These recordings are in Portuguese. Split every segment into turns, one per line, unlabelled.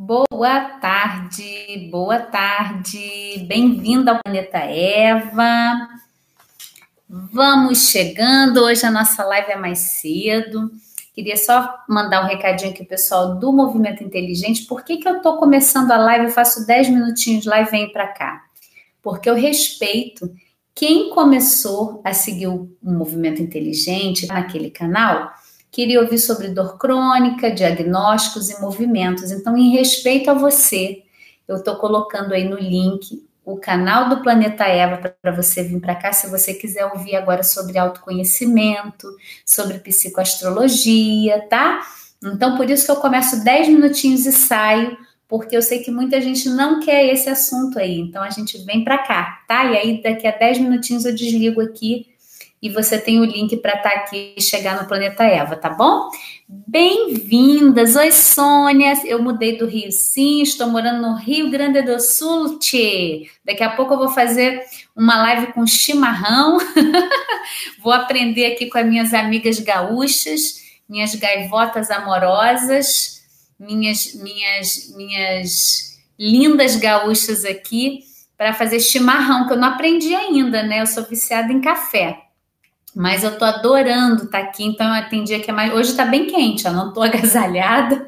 Boa tarde, boa tarde, bem-vindo ao Planeta Eva. Vamos chegando, hoje a nossa live é mais cedo. Queria só mandar um recadinho aqui, pessoal, do Movimento Inteligente. Por que, que eu estou começando a live? Eu faço 10 minutinhos lá e venho para cá. Porque eu respeito quem começou a seguir o Movimento Inteligente naquele canal Queria ouvir sobre dor crônica, diagnósticos e movimentos. Então, em respeito a você, eu estou colocando aí no link o canal do Planeta Eva para você vir para cá se você quiser ouvir agora sobre autoconhecimento, sobre psicoastrologia, tá? Então, por isso que eu começo 10 minutinhos e saio, porque eu sei que muita gente não quer esse assunto aí. Então, a gente vem para cá, tá? E aí, daqui a 10 minutinhos eu desligo aqui e você tem o link para estar tá aqui e chegar no Planeta Eva, tá bom? Bem-vindas! Oi, Sônia! Eu mudei do Rio, sim, estou morando no Rio Grande do Sul, tchê. Daqui a pouco eu vou fazer uma live com chimarrão. vou aprender aqui com as minhas amigas gaúchas, minhas gaivotas amorosas, minhas, minhas, minhas lindas gaúchas aqui para fazer chimarrão, que eu não aprendi ainda, né? Eu sou viciada em café. Mas eu tô adorando estar tá aqui, então eu atendi é mais. Hoje tá bem quente, eu não tô agasalhada.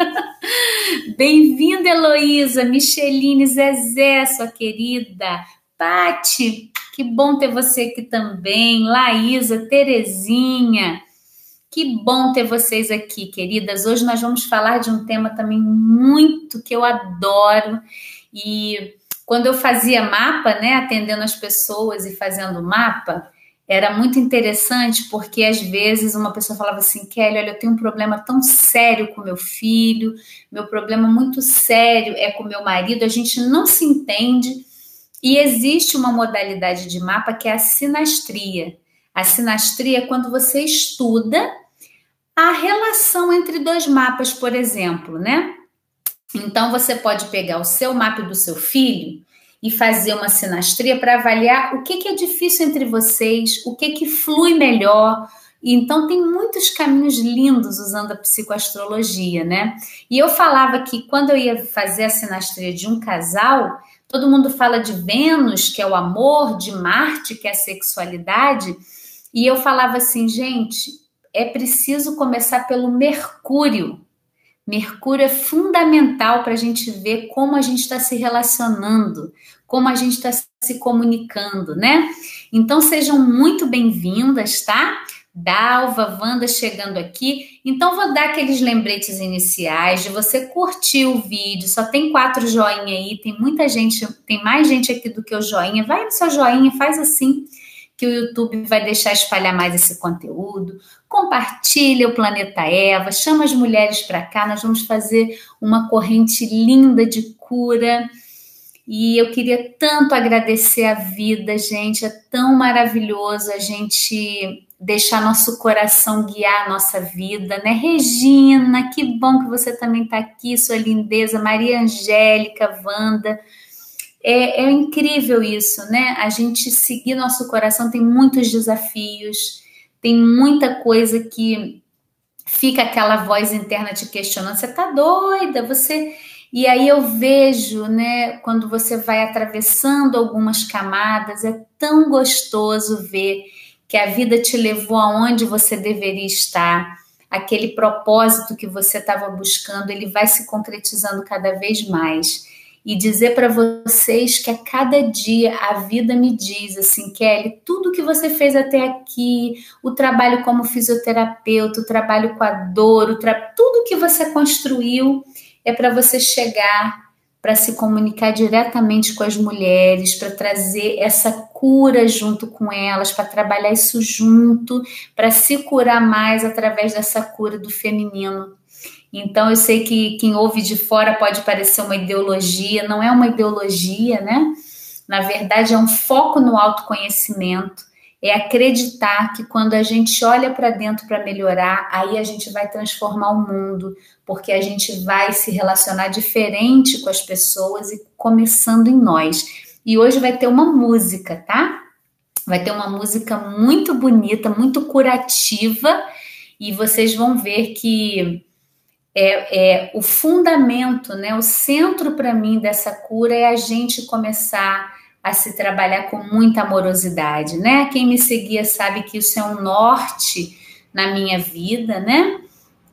Bem-vinda, Heloísa, Micheline, Zezé, sua querida. Pati, que bom ter você aqui também. Laísa, Terezinha. Que bom ter vocês aqui, queridas. Hoje nós vamos falar de um tema também muito que eu adoro. E quando eu fazia mapa, né, atendendo as pessoas e fazendo mapa, era muito interessante porque às vezes uma pessoa falava assim, Kelly, olha, eu tenho um problema tão sério com meu filho, meu problema muito sério é com meu marido, a gente não se entende. E existe uma modalidade de mapa que é a sinastria. A sinastria é quando você estuda a relação entre dois mapas, por exemplo, né? Então você pode pegar o seu mapa do seu filho e fazer uma sinastria para avaliar o que, que é difícil entre vocês, o que, que flui melhor. Então, tem muitos caminhos lindos usando a psicoastrologia, né? E eu falava que quando eu ia fazer a sinastria de um casal, todo mundo fala de Vênus, que é o amor, de Marte, que é a sexualidade, e eu falava assim, gente, é preciso começar pelo Mercúrio. Mercúrio é fundamental para a gente ver como a gente está se relacionando, como a gente está se comunicando, né? Então sejam muito bem-vindas, tá? Dalva, Wanda chegando aqui. Então, vou dar aqueles lembretes iniciais de você curtir o vídeo. Só tem quatro joinha aí, tem muita gente, tem mais gente aqui do que o joinha. Vai no seu joinha, faz assim que o YouTube vai deixar espalhar mais esse conteúdo. Compartilha o Planeta Eva, chama as mulheres para cá, nós vamos fazer uma corrente linda de cura. E eu queria tanto agradecer a vida, gente, é tão maravilhoso a gente deixar nosso coração guiar a nossa vida, né? Regina, que bom que você também está aqui, sua lindeza, Maria Angélica, Wanda. É, é incrível isso, né? A gente seguir nosso coração tem muitos desafios, tem muita coisa que fica aquela voz interna te questionando. Você tá doida? Você. E aí eu vejo, né, quando você vai atravessando algumas camadas, é tão gostoso ver que a vida te levou aonde você deveria estar. Aquele propósito que você estava buscando, ele vai se concretizando cada vez mais e dizer para vocês que a cada dia a vida me diz assim, Kelly, tudo que você fez até aqui, o trabalho como fisioterapeuta, o trabalho com a dor, tudo que você construiu é para você chegar para se comunicar diretamente com as mulheres, para trazer essa cura junto com elas, para trabalhar isso junto, para se curar mais através dessa cura do feminino então, eu sei que quem ouve de fora pode parecer uma ideologia, não é uma ideologia, né? Na verdade, é um foco no autoconhecimento, é acreditar que quando a gente olha para dentro para melhorar, aí a gente vai transformar o mundo, porque a gente vai se relacionar diferente com as pessoas e começando em nós. E hoje vai ter uma música, tá? Vai ter uma música muito bonita, muito curativa, e vocês vão ver que é, é o fundamento, né? O centro para mim dessa cura é a gente começar a se trabalhar com muita amorosidade, né? Quem me seguia sabe que isso é um norte na minha vida, né?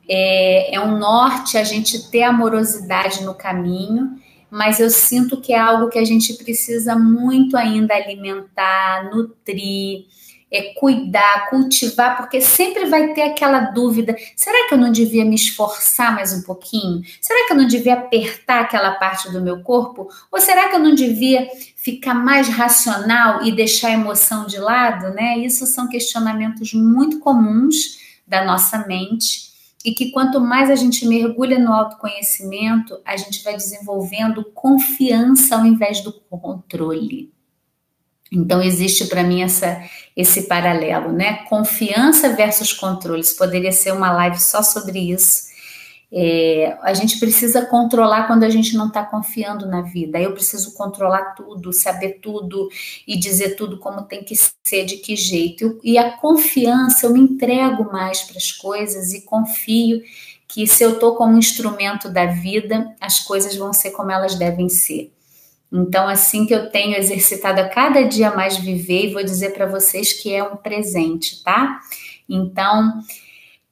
É, é um norte a gente ter amorosidade no caminho, mas eu sinto que é algo que a gente precisa muito ainda alimentar, nutrir, é, cuidar, cultivar, porque sempre vai ter aquela dúvida: será que eu não devia me esforçar mais um pouquinho? Será que eu não devia apertar aquela parte do meu corpo? Ou será que eu não devia ficar mais racional e deixar a emoção de lado? Né? Isso são questionamentos muito comuns da nossa mente. E que quanto mais a gente mergulha no autoconhecimento, a gente vai desenvolvendo confiança ao invés do controle. Então existe para mim essa, esse paralelo, né? Confiança versus controles. Poderia ser uma live só sobre isso. É, a gente precisa controlar quando a gente não está confiando na vida. Eu preciso controlar tudo, saber tudo e dizer tudo como tem que ser, de que jeito. E a confiança, eu me entrego mais para as coisas e confio que se eu estou como instrumento da vida, as coisas vão ser como elas devem ser. Então, assim que eu tenho exercitado a cada dia mais viver, e vou dizer para vocês que é um presente, tá? Então,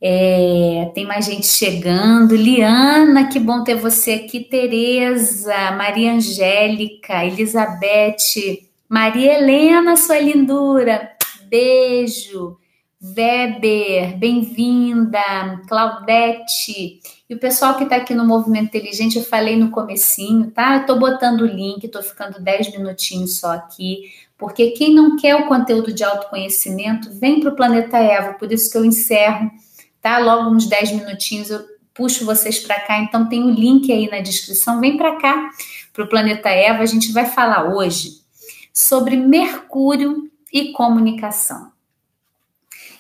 é, tem mais gente chegando. Liana, que bom ter você aqui. Tereza, Maria Angélica, Elizabeth, Maria Helena, sua lindura. Beijo. Weber, bem-vinda. Claudete. E o pessoal que está aqui no Movimento Inteligente, eu falei no comecinho, tá? Eu tô botando o link, tô ficando 10 minutinhos só aqui, porque quem não quer o conteúdo de autoconhecimento, vem para o Planeta Eva, por isso que eu encerro, tá? Logo uns 10 minutinhos eu puxo vocês para cá, então tem o link aí na descrição, vem para cá, para o Planeta Eva, a gente vai falar hoje sobre Mercúrio e comunicação.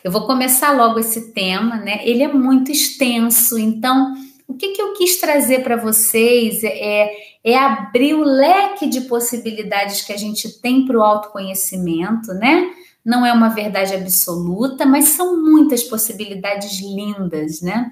Eu vou começar logo esse tema, né? Ele é muito extenso, então o que, que eu quis trazer para vocês é, é abrir o leque de possibilidades que a gente tem para o autoconhecimento, né? Não é uma verdade absoluta, mas são muitas possibilidades lindas, né?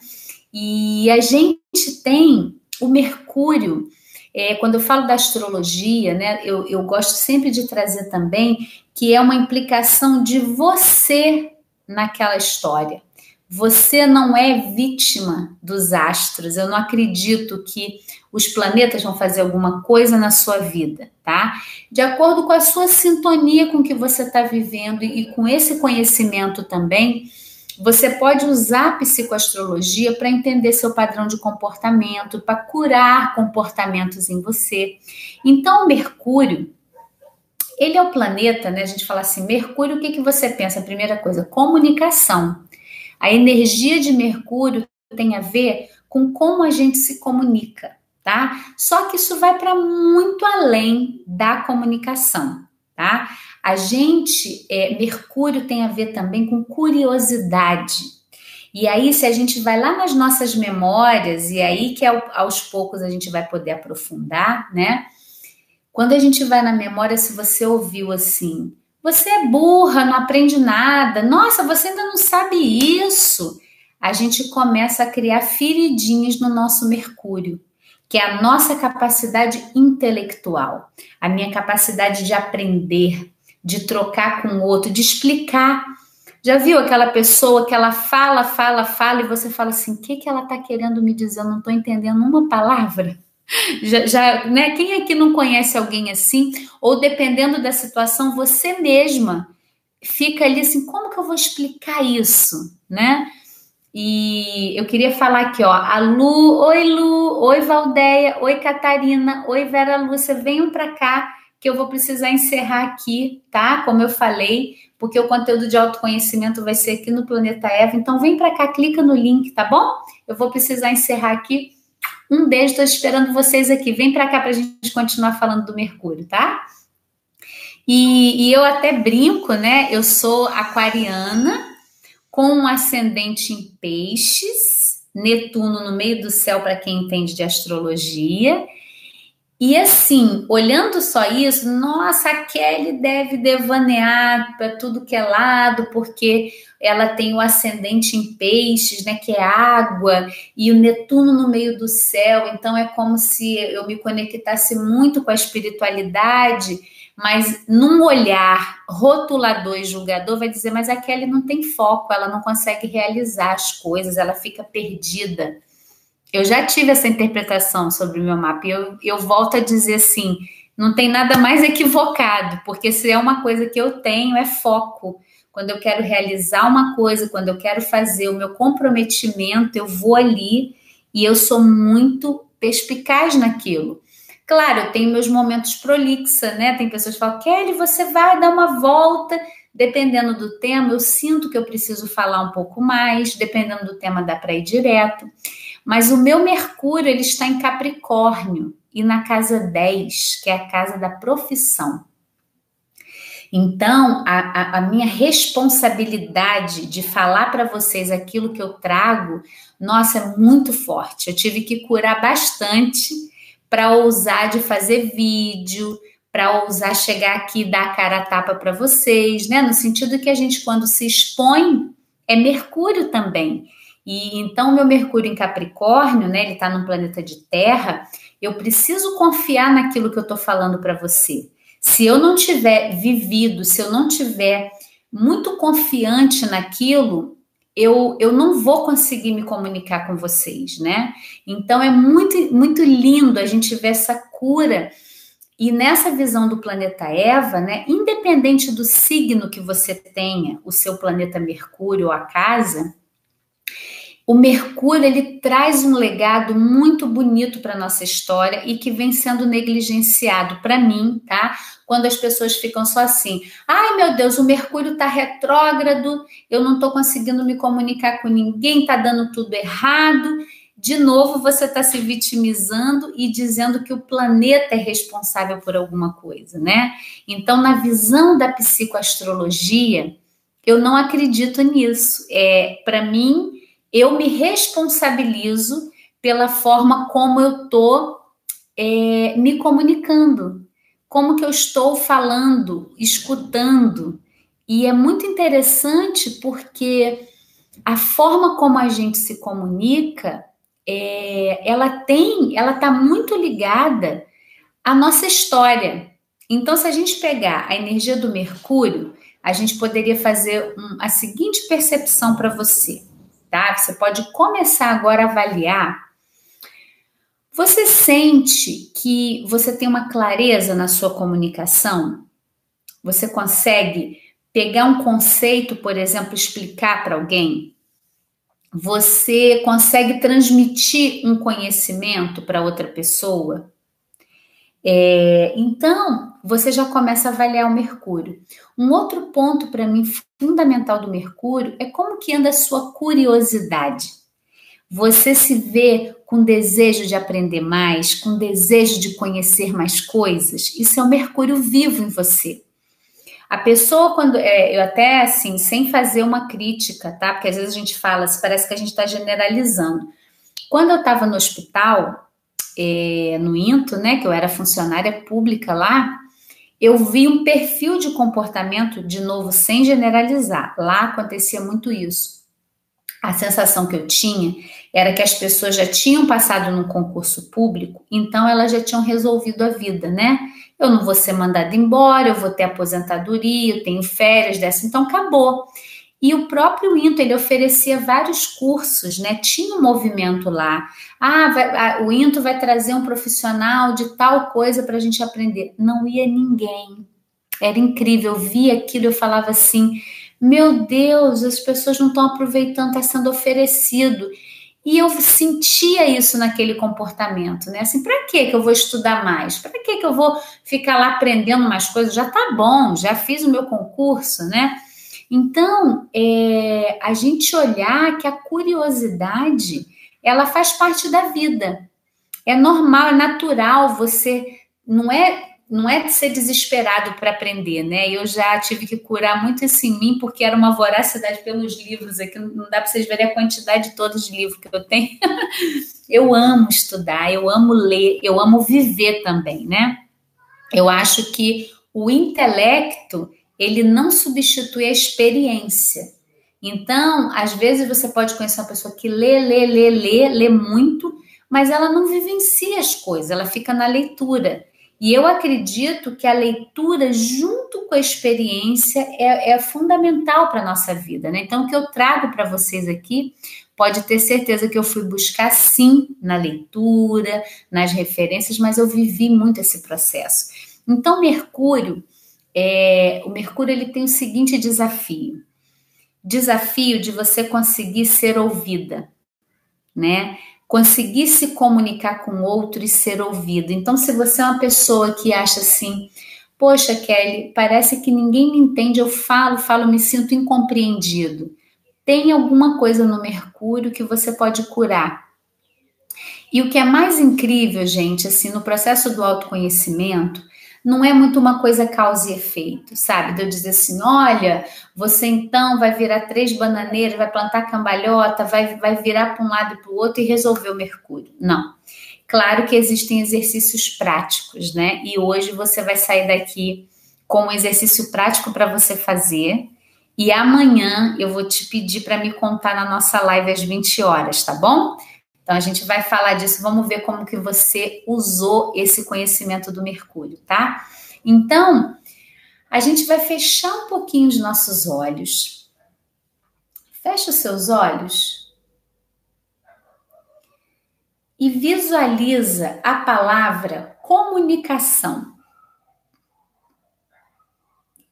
E a gente tem o Mercúrio. É, quando eu falo da astrologia, né, eu, eu gosto sempre de trazer também que é uma implicação de você naquela história. Você não é vítima dos astros. Eu não acredito que os planetas vão fazer alguma coisa na sua vida, tá? De acordo com a sua sintonia com que você está vivendo e com esse conhecimento também, você pode usar a psicoastrologia para entender seu padrão de comportamento, para curar comportamentos em você. Então, Mercúrio, ele é o planeta, né? A gente fala assim, Mercúrio, o que, que você pensa? Primeira coisa, comunicação. A energia de Mercúrio tem a ver com como a gente se comunica, tá? Só que isso vai para muito além da comunicação, tá? A gente, é, Mercúrio tem a ver também com curiosidade. E aí, se a gente vai lá nas nossas memórias, e aí que aos poucos a gente vai poder aprofundar, né? Quando a gente vai na memória, se você ouviu assim, você é burra, não aprende nada, nossa, você ainda não sabe isso. A gente começa a criar feridinhas no nosso Mercúrio, que é a nossa capacidade intelectual, a minha capacidade de aprender, de trocar com o outro, de explicar. Já viu aquela pessoa que ela fala, fala, fala e você fala assim: o que, que ela está querendo me dizer? Eu não estou entendendo uma palavra. Já, já, né? Quem aqui não conhece alguém assim? Ou dependendo da situação, você mesma fica ali assim, como que eu vou explicar isso, né? E eu queria falar aqui, ó, a Lu, oi Lu, oi Valdeia, oi Catarina, oi Vera Lúcia, venham para cá que eu vou precisar encerrar aqui, tá? Como eu falei, porque o conteúdo de autoconhecimento vai ser aqui no Planeta Eva. Então vem para cá, clica no link, tá bom? Eu vou precisar encerrar aqui um beijo, estou esperando vocês aqui. Vem para cá para a gente continuar falando do Mercúrio, tá? E, e, eu até brinco, né? Eu sou aquariana com um ascendente em peixes, Netuno no meio do céu para quem entende de astrologia. E assim, olhando só isso, nossa, a Kelly deve devanear para tudo que é lado, porque ela tem o ascendente em peixes, né, que é água, e o Netuno no meio do céu, então é como se eu me conectasse muito com a espiritualidade, mas num olhar rotulador e julgador vai dizer, mas a Kelly não tem foco, ela não consegue realizar as coisas, ela fica perdida. Eu já tive essa interpretação sobre o meu mapa e eu, eu volto a dizer assim: não tem nada mais equivocado, porque se é uma coisa que eu tenho, é foco. Quando eu quero realizar uma coisa, quando eu quero fazer o meu comprometimento, eu vou ali e eu sou muito perspicaz naquilo. Claro, eu tenho meus momentos prolixa, né? Tem pessoas que falam, Kelly, você vai dar uma volta. Dependendo do tema, eu sinto que eu preciso falar um pouco mais. Dependendo do tema, dá para ir direto. Mas o meu Mercúrio ele está em Capricórnio e na casa 10, que é a casa da profissão. Então, a, a, a minha responsabilidade de falar para vocês aquilo que eu trago, nossa, é muito forte. Eu tive que curar bastante para ousar de fazer vídeo, para ousar chegar aqui e dar a cara a tapa para vocês, né? No sentido que a gente, quando se expõe, é Mercúrio também. E então, meu Mercúrio em Capricórnio, né? Ele está num planeta de terra. Eu preciso confiar naquilo que eu estou falando para você. Se eu não tiver vivido, se eu não tiver muito confiante naquilo, eu, eu não vou conseguir me comunicar com vocês, né? Então é muito, muito lindo a gente ver essa cura. E nessa visão do planeta Eva, né, independente do signo que você tenha, o seu planeta Mercúrio ou a casa, o Mercúrio ele traz um legado muito bonito para nossa história e que vem sendo negligenciado para mim, tá? Quando as pessoas ficam só assim: "Ai, meu Deus, o Mercúrio está retrógrado, eu não estou conseguindo me comunicar com ninguém, está dando tudo errado". De novo, você está se vitimizando e dizendo que o planeta é responsável por alguma coisa, né? Então, na visão da psicoastrologia, eu não acredito nisso. É, para mim, eu me responsabilizo pela forma como eu estou é, me comunicando, como que eu estou falando, escutando. E é muito interessante porque a forma como a gente se comunica, é, ela tem, ela está muito ligada à nossa história. Então, se a gente pegar a energia do Mercúrio, a gente poderia fazer um, a seguinte percepção para você tá? Você pode começar agora a avaliar. Você sente que você tem uma clareza na sua comunicação? Você consegue pegar um conceito, por exemplo, explicar para alguém? Você consegue transmitir um conhecimento para outra pessoa? É, então, você já começa a avaliar o Mercúrio. Um outro ponto para mim fundamental do Mercúrio é como que anda a sua curiosidade. Você se vê com desejo de aprender mais, com desejo de conhecer mais coisas. Isso é o Mercúrio vivo em você. A pessoa, quando. É, eu até assim, sem fazer uma crítica, tá? Porque às vezes a gente fala, parece que a gente está generalizando. Quando eu estava no hospital, é, no INTO, né, que eu era funcionária pública lá, eu vi um perfil de comportamento, de novo, sem generalizar. Lá acontecia muito isso. A sensação que eu tinha era que as pessoas já tinham passado num concurso público, então elas já tinham resolvido a vida, né? Eu não vou ser mandada embora, eu vou ter aposentadoria, eu tenho férias dessa, então acabou. E o próprio INTO, ele oferecia vários cursos, né? Tinha um movimento lá. Ah, vai, o INTO vai trazer um profissional de tal coisa para a gente aprender. Não ia ninguém. Era incrível. Eu via aquilo, eu falava assim: meu Deus, as pessoas não estão aproveitando, está sendo oferecido. E eu sentia isso naquele comportamento, né? Assim, para que eu vou estudar mais? Para que eu vou ficar lá aprendendo mais coisas? Já tá bom, já fiz o meu concurso, né? Então, é, a gente olhar que a curiosidade ela faz parte da vida. É normal, é natural você. Não é não é de ser desesperado para aprender, né? Eu já tive que curar muito isso em mim, porque era uma voracidade pelos livros aqui, não dá para vocês verem a quantidade de livros que eu tenho. eu amo estudar, eu amo ler, eu amo viver também, né? Eu acho que o intelecto, ele não substitui a experiência. Então, às vezes você pode conhecer uma pessoa que lê, lê, lê, lê, lê muito, mas ela não vivencia as coisas, ela fica na leitura. E eu acredito que a leitura, junto com a experiência, é, é fundamental para a nossa vida. Né? Então, o que eu trago para vocês aqui, pode ter certeza que eu fui buscar sim na leitura, nas referências, mas eu vivi muito esse processo. Então, Mercúrio, é, o Mercúrio ele tem o seguinte desafio: desafio de você conseguir ser ouvida, né? conseguir se comunicar com outro e ser ouvido. Então, se você é uma pessoa que acha assim, poxa, Kelly, parece que ninguém me entende, eu falo, falo, me sinto incompreendido. Tem alguma coisa no Mercúrio que você pode curar. E o que é mais incrível, gente, assim, no processo do autoconhecimento, não é muito uma coisa causa e efeito, sabe? De eu dizer assim: olha, você então vai virar três bananeiras, vai plantar cambalhota, vai, vai virar para um lado e para o outro e resolver o Mercúrio. Não. Claro que existem exercícios práticos, né? E hoje você vai sair daqui com um exercício prático para você fazer. E amanhã eu vou te pedir para me contar na nossa live às 20 horas, tá bom? Então a gente vai falar disso, vamos ver como que você usou esse conhecimento do Mercúrio, tá? Então, a gente vai fechar um pouquinho os nossos olhos. Fecha os seus olhos e visualiza a palavra comunicação.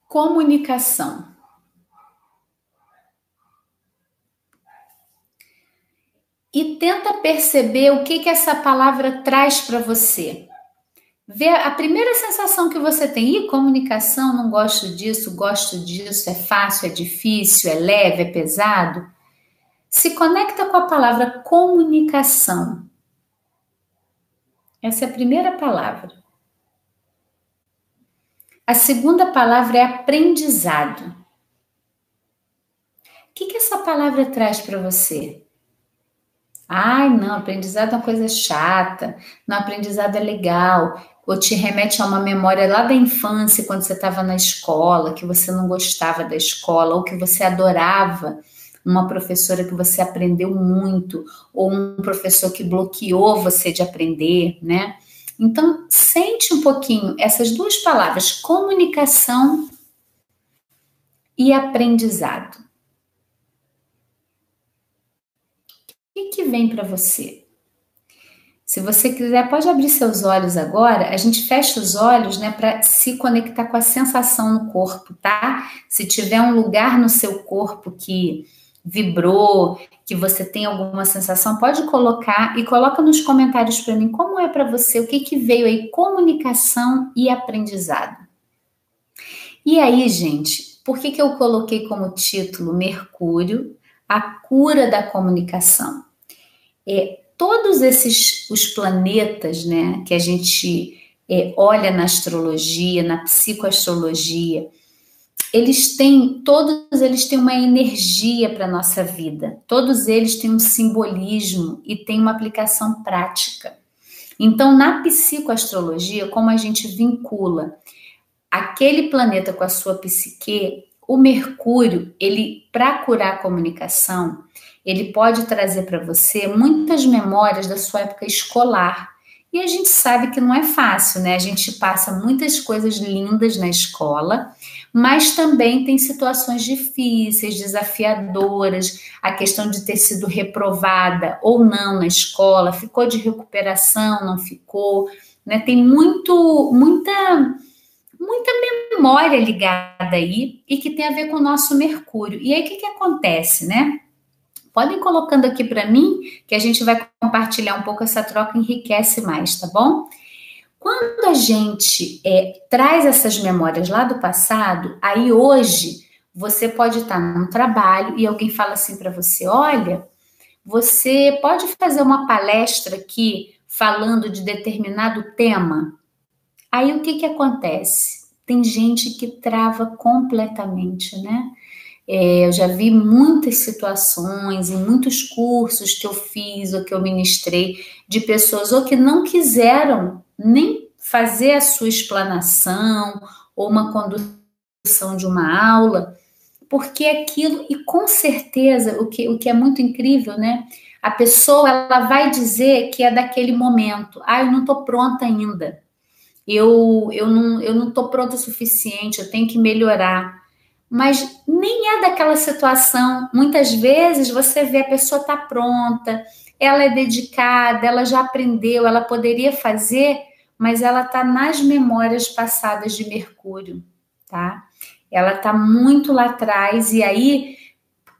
Comunicação. e tenta perceber o que, que essa palavra traz para você. Vê a primeira sensação que você tem, e comunicação, não gosto disso, gosto disso, é fácil, é difícil, é leve, é pesado. Se conecta com a palavra comunicação. Essa é a primeira palavra. A segunda palavra é aprendizado. O que, que essa palavra traz para você? Ai, não, aprendizado é uma coisa chata, não, aprendizado é legal, ou te remete a uma memória lá da infância, quando você estava na escola, que você não gostava da escola, ou que você adorava uma professora que você aprendeu muito, ou um professor que bloqueou você de aprender, né? Então, sente um pouquinho essas duas palavras, comunicação e aprendizado. Que, que vem para você? Se você quiser, pode abrir seus olhos agora. A gente fecha os olhos, né, para se conectar com a sensação no corpo, tá? Se tiver um lugar no seu corpo que vibrou, que você tem alguma sensação, pode colocar e coloca nos comentários para mim como é para você, o que que veio aí, comunicação e aprendizado. E aí, gente, por que que eu coloquei como título Mercúrio a cura da comunicação. É, todos esses os planetas, né, que a gente é, olha na astrologia, na psicoastrologia, eles têm, todos eles têm uma energia para a nossa vida. Todos eles têm um simbolismo e têm uma aplicação prática. Então, na psicoastrologia, como a gente vincula aquele planeta com a sua psique, o Mercúrio, ele para curar a comunicação, ele pode trazer para você muitas memórias da sua época escolar. E a gente sabe que não é fácil, né? A gente passa muitas coisas lindas na escola, mas também tem situações difíceis, desafiadoras, a questão de ter sido reprovada ou não na escola, ficou de recuperação, não ficou, né? Tem muito muita muita memória ligada aí e que tem a ver com o nosso Mercúrio. E aí o que, que acontece, né? Podem colocando aqui para mim, que a gente vai compartilhar um pouco essa troca, enriquece mais, tá bom? Quando a gente é, traz essas memórias lá do passado, aí hoje você pode estar num trabalho e alguém fala assim para você: olha, você pode fazer uma palestra aqui falando de determinado tema? Aí o que que acontece? Tem gente que trava completamente, né? É, eu já vi muitas situações em muitos cursos que eu fiz ou que eu ministrei de pessoas ou que não quiseram nem fazer a sua explanação ou uma condução de uma aula, porque aquilo, e com certeza, o que, o que é muito incrível, né? A pessoa ela vai dizer que é daquele momento, ah, eu não estou pronta ainda, eu, eu não eu não estou pronta o suficiente, eu tenho que melhorar mas nem é daquela situação. Muitas vezes você vê a pessoa tá pronta, ela é dedicada, ela já aprendeu, ela poderia fazer, mas ela tá nas memórias passadas de Mercúrio, tá? Ela tá muito lá atrás e aí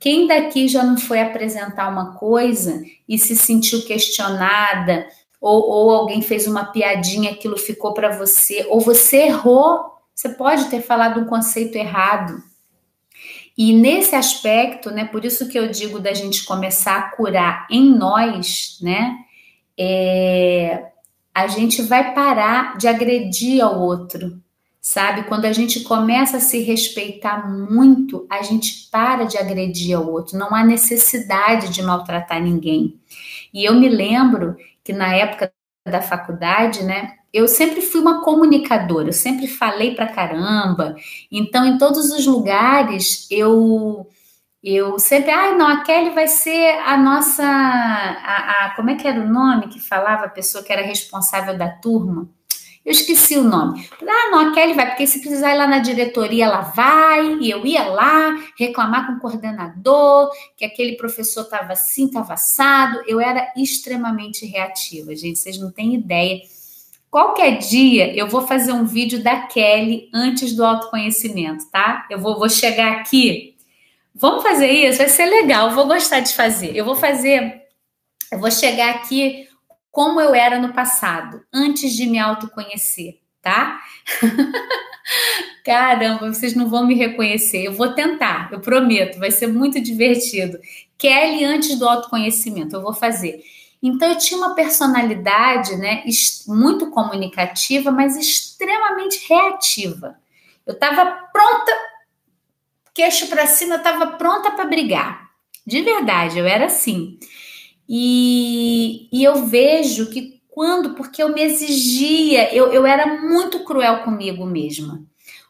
quem daqui já não foi apresentar uma coisa e se sentiu questionada ou, ou alguém fez uma piadinha, aquilo ficou para você, ou você errou, você pode ter falado um conceito errado e nesse aspecto, né, por isso que eu digo da gente começar a curar em nós, né, é, a gente vai parar de agredir ao outro, sabe? Quando a gente começa a se respeitar muito, a gente para de agredir ao outro, não há necessidade de maltratar ninguém. E eu me lembro que na época da faculdade, né, eu sempre fui uma comunicadora, eu sempre falei pra caramba. Então, em todos os lugares, eu eu sempre, ah, não, a Kelly vai ser a nossa, a, a, como é que era o nome que falava a pessoa que era responsável da turma? Eu esqueci o nome. Ah, não, a Kelly vai, porque se precisar ir lá na diretoria, ela vai. E eu ia lá reclamar com o coordenador, que aquele professor estava assim, estava assado. Eu era extremamente reativa, gente, vocês não têm ideia Qualquer dia eu vou fazer um vídeo da Kelly antes do autoconhecimento, tá? Eu vou, vou chegar aqui. Vamos fazer isso? Vai ser legal, eu vou gostar de fazer. Eu vou fazer, eu vou chegar aqui como eu era no passado, antes de me autoconhecer, tá? Caramba, vocês não vão me reconhecer. Eu vou tentar, eu prometo, vai ser muito divertido. Kelly antes do autoconhecimento, eu vou fazer. Então eu tinha uma personalidade, né, muito comunicativa, mas extremamente reativa. Eu estava pronta, queixo para cima, eu estava pronta para brigar. De verdade, eu era assim. E, e eu vejo que quando, porque eu me exigia, eu, eu era muito cruel comigo mesma.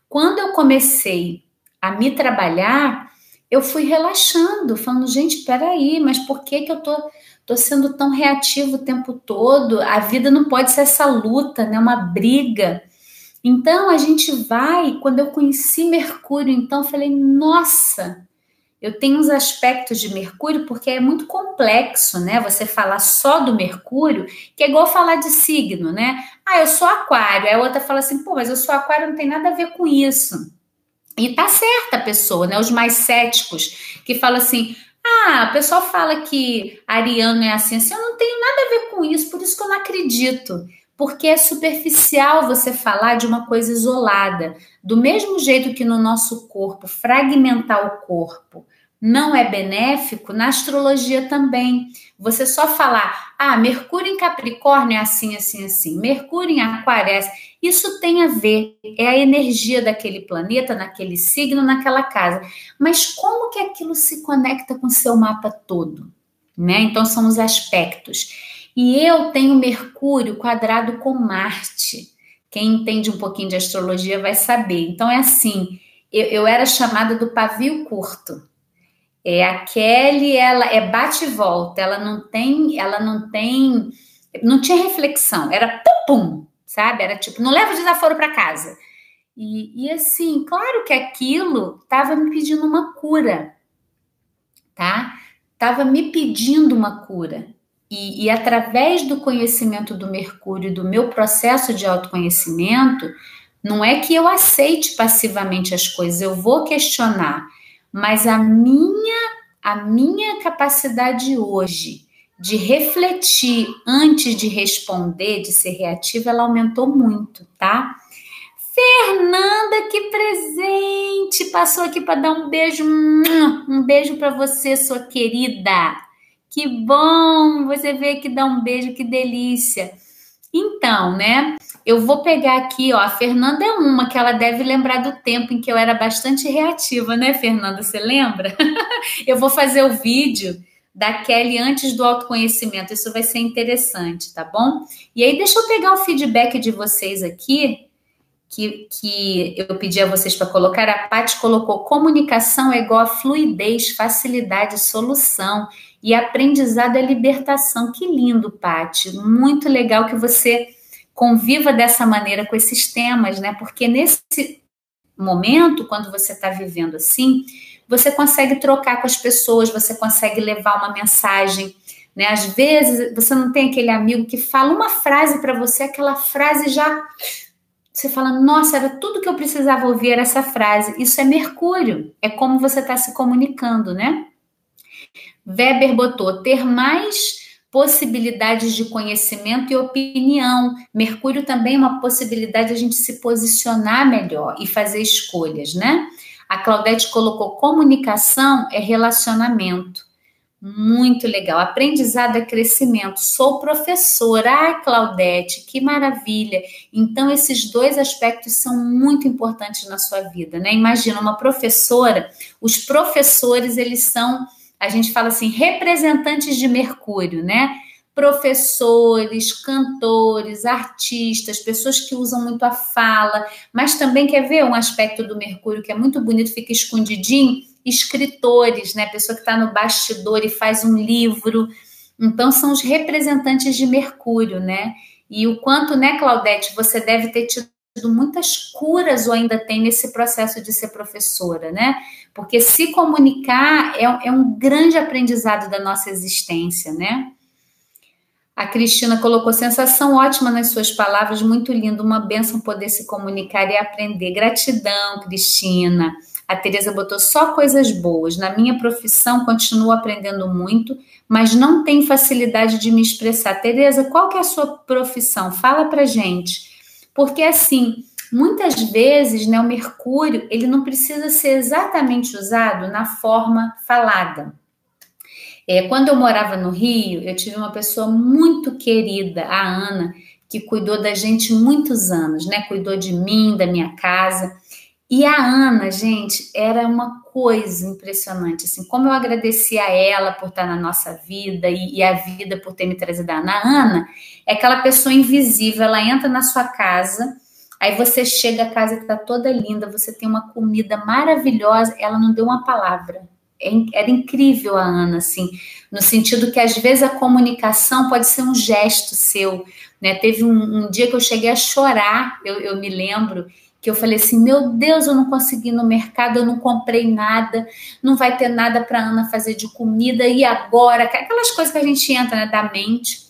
Quando eu comecei a me trabalhar, eu fui relaxando, falando, gente, peraí, mas por que, que eu tô Tô sendo tão reativo o tempo todo. A vida não pode ser essa luta, né? Uma briga. Então a gente vai. Quando eu conheci Mercúrio, então falei, nossa, eu tenho uns aspectos de Mercúrio porque é muito complexo, né? Você falar só do Mercúrio, que é igual falar de signo, né? Ah, eu sou Aquário. Aí a outra fala assim, pô, mas eu sou Aquário, não tem nada a ver com isso. E tá certa a pessoa, né? Os mais céticos que falam assim: ah, o pessoal fala que ariano é assim, assim, eu não tenho nada a ver com isso, por isso que eu não acredito. Porque é superficial você falar de uma coisa isolada. Do mesmo jeito que no nosso corpo, fragmentar o corpo não é benéfico, na astrologia também. Você só falar, ah, Mercúrio em Capricórnio é assim, assim, assim, Mercúrio em Aquário é assim. Isso tem a ver, é a energia daquele planeta, naquele signo, naquela casa. Mas como que aquilo se conecta com o seu mapa todo? Né? Então são os aspectos. E eu tenho Mercúrio quadrado com Marte. Quem entende um pouquinho de astrologia vai saber. Então é assim, eu, eu era chamada do pavio curto é, a Kelly, ela é bate e volta, ela não tem, ela não tem, não tinha reflexão, era pum, pum sabe? Era tipo, não leva o desaforo para casa. E, e assim, claro que aquilo estava me pedindo uma cura, tá? Estava me pedindo uma cura. E, e, através do conhecimento do Mercúrio, do meu processo de autoconhecimento, não é que eu aceite passivamente as coisas, eu vou questionar mas a minha a minha capacidade hoje de refletir antes de responder, de ser reativa, ela aumentou muito, tá? Fernanda, que presente! Passou aqui para dar um beijo, um beijo para você, sua querida. Que bom você ver que dá um beijo, que delícia. Então, né? Eu vou pegar aqui, ó. A Fernanda é uma que ela deve lembrar do tempo em que eu era bastante reativa, né, Fernanda? Você lembra? eu vou fazer o vídeo da Kelly antes do autoconhecimento. Isso vai ser interessante, tá bom? E aí, deixa eu pegar o feedback de vocês aqui, que, que eu pedi a vocês para colocar. A Paty colocou: comunicação é igual a fluidez, facilidade, solução. E aprendizado é libertação. Que lindo, Paty. Muito legal que você conviva dessa maneira com esses temas, né? Porque nesse momento, quando você está vivendo assim, você consegue trocar com as pessoas, você consegue levar uma mensagem. Né? Às vezes você não tem aquele amigo que fala uma frase para você, aquela frase já. Você fala, nossa, era tudo que eu precisava ouvir era essa frase. Isso é Mercúrio, é como você está se comunicando, né? Weber botou ter mais possibilidades de conhecimento e opinião. Mercúrio também é uma possibilidade de a gente se posicionar melhor e fazer escolhas, né? A Claudete colocou comunicação é relacionamento. Muito legal. Aprendizado é crescimento. Sou professora. Ai, Claudete, que maravilha. Então, esses dois aspectos são muito importantes na sua vida, né? Imagina uma professora, os professores, eles são a gente fala assim, representantes de Mercúrio, né? Professores, cantores, artistas, pessoas que usam muito a fala, mas também quer ver um aspecto do Mercúrio que é muito bonito, fica escondidinho? Escritores, né? Pessoa que está no bastidor e faz um livro. Então, são os representantes de Mercúrio, né? E o quanto, né, Claudete, você deve ter tido muitas curas ou ainda tem nesse processo de ser professora, né? Porque se comunicar é, é um grande aprendizado da nossa existência, né? A Cristina colocou sensação ótima nas suas palavras, muito lindo, uma benção poder se comunicar e aprender. Gratidão, Cristina. A Tereza botou só coisas boas. Na minha profissão, continuo aprendendo muito, mas não tenho facilidade de me expressar. Tereza, qual que é a sua profissão? Fala pra gente. Porque assim, muitas vezes, né, o mercúrio, ele não precisa ser exatamente usado na forma falada. É, quando eu morava no Rio, eu tive uma pessoa muito querida, a Ana, que cuidou da gente muitos anos, né? Cuidou de mim, da minha casa. E a Ana, gente, era uma coisa impressionante. Assim, como eu agradeci a ela por estar na nossa vida e, e, a vida por ter me trazido a Ana. A Ana é aquela pessoa invisível, ela entra na sua casa, aí você chega, a casa está toda linda, você tem uma comida maravilhosa, ela não deu uma palavra. É era incrível a Ana, assim, no sentido que às vezes a comunicação pode ser um gesto seu. Né? Teve um, um dia que eu cheguei a chorar, eu, eu me lembro, que eu falei assim: meu Deus, eu não consegui no mercado, eu não comprei nada, não vai ter nada para Ana fazer de comida, e agora? Aquelas coisas que a gente entra né, da mente.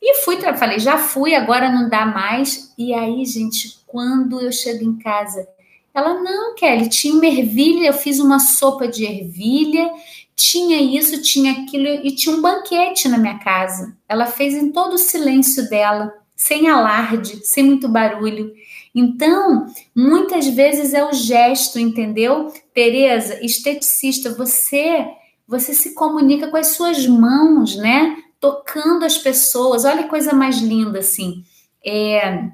E fui, falei, já fui, agora não dá mais. E aí, gente, quando eu chego em casa, ela, não, Kelly, tinha uma ervilha, eu fiz uma sopa de ervilha, tinha isso, tinha aquilo, e tinha um banquete na minha casa. Ela fez em todo o silêncio dela, sem alarde, sem muito barulho. Então, muitas vezes é o gesto, entendeu? Tereza, esteticista, você você se comunica com as suas mãos, né? Tocando as pessoas. Olha que coisa mais linda assim. É,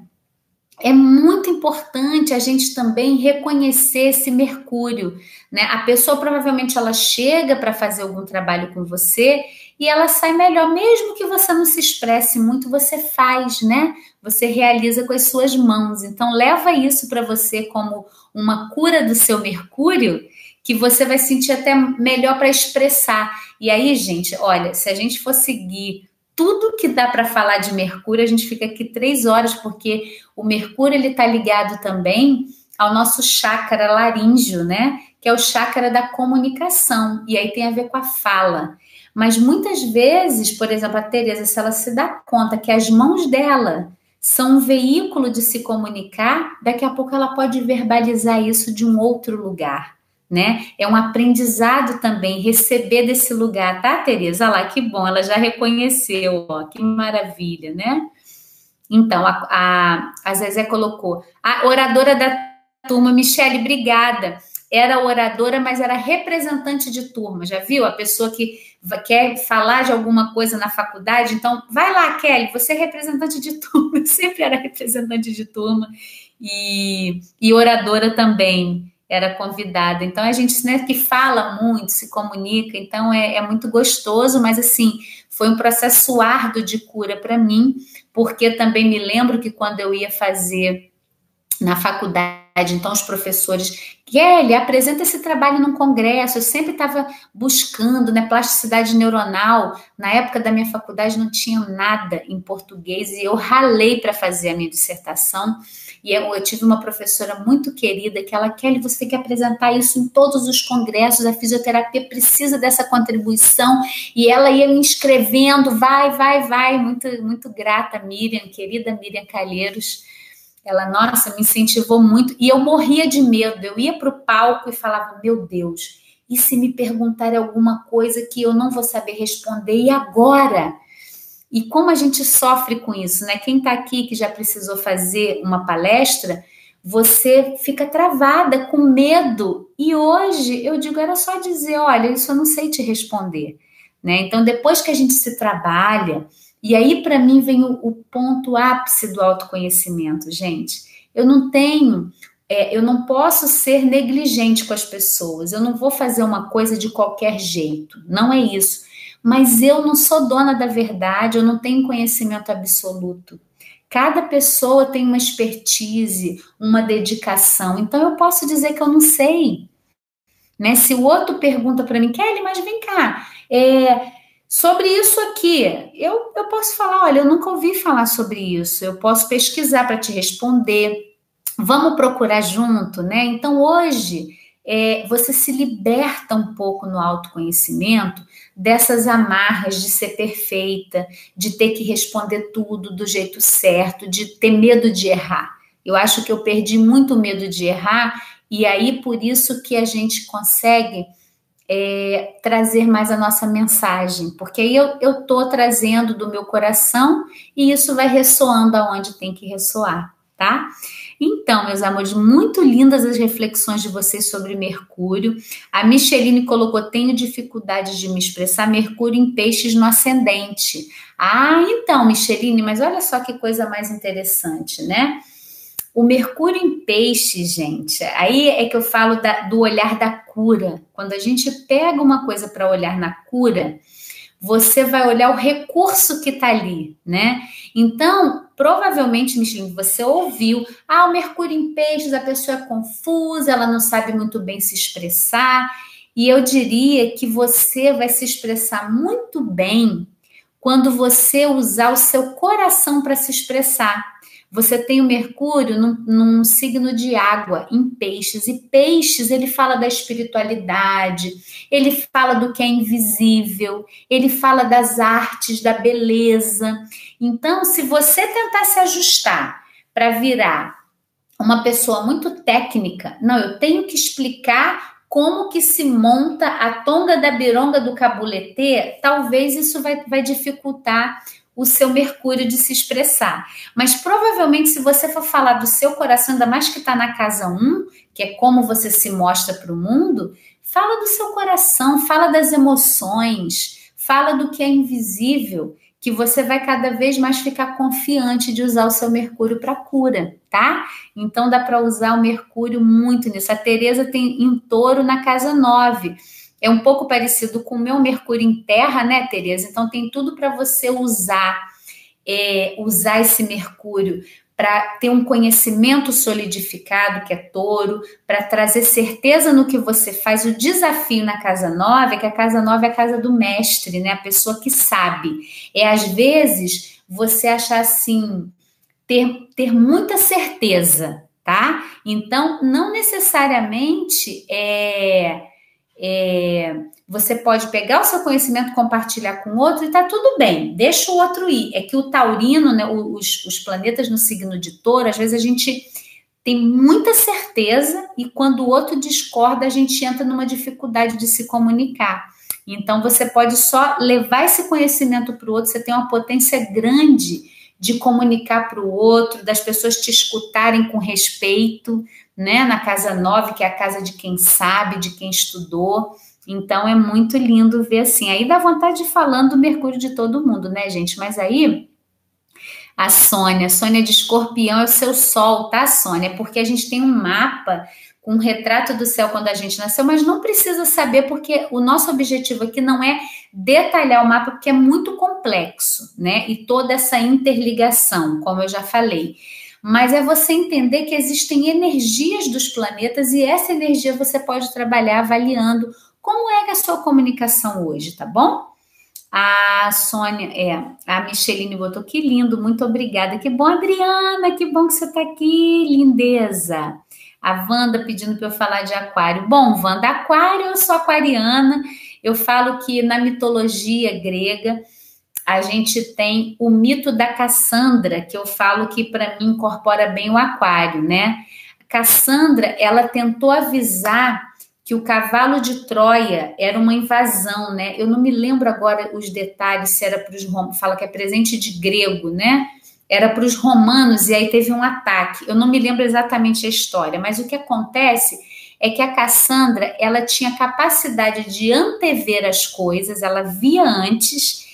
é muito importante a gente também reconhecer esse Mercúrio, né? A pessoa provavelmente ela chega para fazer algum trabalho com você e ela sai melhor, mesmo que você não se expresse muito, você faz, né? Você realiza com as suas mãos. Então leva isso para você como uma cura do seu Mercúrio, que você vai sentir até melhor para expressar. E aí, gente, olha, se a gente for seguir tudo que dá para falar de Mercúrio, a gente fica aqui três horas, porque o Mercúrio ele está ligado também ao nosso chakra laríngeo, né? Que é o chakra da comunicação, e aí tem a ver com a fala. Mas muitas vezes, por exemplo, a Tereza, se ela se dá conta que as mãos dela são um veículo de se comunicar, daqui a pouco ela pode verbalizar isso de um outro lugar né? É um aprendizado também receber desse lugar, tá, Tereza? Olha lá, que bom, ela já reconheceu, ó, que maravilha, né? Então, a, a, a Zezé colocou, a oradora da turma, Michele, obrigada. Era oradora, mas era representante de turma. Já viu? A pessoa que quer falar de alguma coisa na faculdade, então vai lá, Kelly, você é representante de turma. Eu sempre era representante de turma e, e oradora também era convidada. Então a gente né, que fala muito, se comunica, então é, é muito gostoso, mas assim foi um processo árduo de cura para mim, porque também me lembro que quando eu ia fazer na faculdade então, os professores, Kelly, apresenta esse trabalho num congresso. Eu sempre estava buscando, né, plasticidade neuronal. Na época da minha faculdade não tinha nada em português e eu ralei para fazer a minha dissertação. E eu, eu, tive uma professora muito querida que ela, Kelly, você tem que apresentar isso em todos os congressos. A fisioterapia precisa dessa contribuição. E ela ia me inscrevendo, vai, vai, vai. Muito, muito grata, Miriam, querida Miriam Calheiros ela, nossa, me incentivou muito. E eu morria de medo. Eu ia para o palco e falava: Meu Deus, e se me perguntarem alguma coisa que eu não vou saber responder? E agora? E como a gente sofre com isso, né? Quem está aqui que já precisou fazer uma palestra, você fica travada com medo. E hoje eu digo: era só dizer: Olha, isso eu não sei te responder. Né? Então, depois que a gente se trabalha, e aí, para mim, vem o, o, ponto ápice do autoconhecimento, gente. Eu não tenho, é, eu não posso ser negligente com as pessoas, eu não vou fazer uma coisa de qualquer jeito, não é isso. Mas eu não sou dona da verdade, eu não tenho conhecimento absoluto. Cada pessoa tem uma expertise, uma dedicação, então eu posso dizer que eu não sei. Né? Se o outro pergunta para mim, Kelly, mas vem cá, é, Sobre isso aqui, eu, eu posso falar: olha, eu nunca ouvi falar sobre isso, eu posso pesquisar para te responder. Vamos procurar junto, né? Então, hoje, é, você se liberta um pouco no autoconhecimento dessas amarras de ser perfeita, de ter que responder tudo do jeito certo, de ter medo de errar. Eu acho que eu perdi muito medo de errar, e aí por isso que a gente consegue é, trazer mais a nossa mensagem, porque aí eu estou trazendo do meu coração e isso vai ressoando aonde tem que ressoar, tá? Então, meus amores, muito lindas as reflexões de vocês sobre Mercúrio. A Micheline colocou: tenho dificuldade de me expressar Mercúrio em peixes no ascendente. Ah, então, Micheline, mas olha só que coisa mais interessante, né? O Mercúrio em peixe, gente, aí é que eu falo da, do olhar da cura. Quando a gente pega uma coisa para olhar na cura, você vai olhar o recurso que está ali, né? Então, provavelmente, Micheline, você ouviu, ah, o Mercúrio em peixes, a pessoa é confusa, ela não sabe muito bem se expressar. E eu diria que você vai se expressar muito bem quando você usar o seu coração para se expressar. Você tem o Mercúrio num, num, signo de água, em peixes, e peixes ele fala da espiritualidade, ele fala do que é invisível, ele fala das artes, da beleza. Então, se você tentar se ajustar para virar uma pessoa muito técnica, não, eu tenho que explicar como que se monta a tonga da bironga do cabuletê, talvez isso vai, vai dificultar o seu Mercúrio de se expressar. Mas provavelmente, se você for falar do seu coração, ainda mais que está na casa 1, que é como você se mostra para o mundo, fala do seu coração, fala das emoções, fala do que é invisível, que você vai cada vez mais ficar confiante de usar o seu Mercúrio para cura, tá? Então dá para usar o Mercúrio muito nisso. A Tereza tem em touro na casa 9 é um pouco parecido com o meu Mercúrio em Terra, né, Tereza? Então tem tudo para você usar, é, usar esse Mercúrio para ter um conhecimento solidificado, que é touro, para trazer certeza no que você faz. O desafio na casa nova é que a casa nova é a casa do mestre, né? A pessoa que sabe. É às vezes você achar assim, ter, ter muita certeza, tá? Então, não necessariamente é é, você pode pegar o seu conhecimento, compartilhar com outro e tá tudo bem, deixa o outro ir. É que o taurino, né, os, os planetas no signo de touro, às vezes a gente tem muita certeza e quando o outro discorda, a gente entra numa dificuldade de se comunicar. Então você pode só levar esse conhecimento para o outro, você tem uma potência grande de comunicar para o outro, das pessoas te escutarem com respeito, né? Na casa 9, que é a casa de quem sabe, de quem estudou. Então é muito lindo ver assim. Aí dá vontade de falando do Mercúrio de todo mundo, né, gente? Mas aí a Sônia, Sônia de Escorpião é o seu sol, tá, Sônia? Porque a gente tem um mapa com um retrato do céu quando a gente nasceu, mas não precisa saber porque o nosso objetivo aqui não é detalhar o mapa porque é muito complexo, né? E toda essa interligação, como eu já falei. Mas é você entender que existem energias dos planetas e essa energia você pode trabalhar avaliando como é, é a sua comunicação hoje, tá bom? A Sônia, é, a Micheline botou que lindo, muito obrigada. Que bom, Adriana, que bom que você está aqui, lindeza. A Wanda pedindo para eu falar de aquário. Bom, Wanda, aquário, eu sou aquariana. Eu falo que na mitologia grega a gente tem o mito da Cassandra, que eu falo que para mim incorpora bem o aquário, né? Cassandra, ela tentou avisar que o cavalo de Troia era uma invasão, né? Eu não me lembro agora os detalhes se era para os romanos, fala que é presente de grego, né? Era para os romanos e aí teve um ataque. Eu não me lembro exatamente a história, mas o que acontece é que a Cassandra, ela tinha capacidade de antever as coisas, ela via antes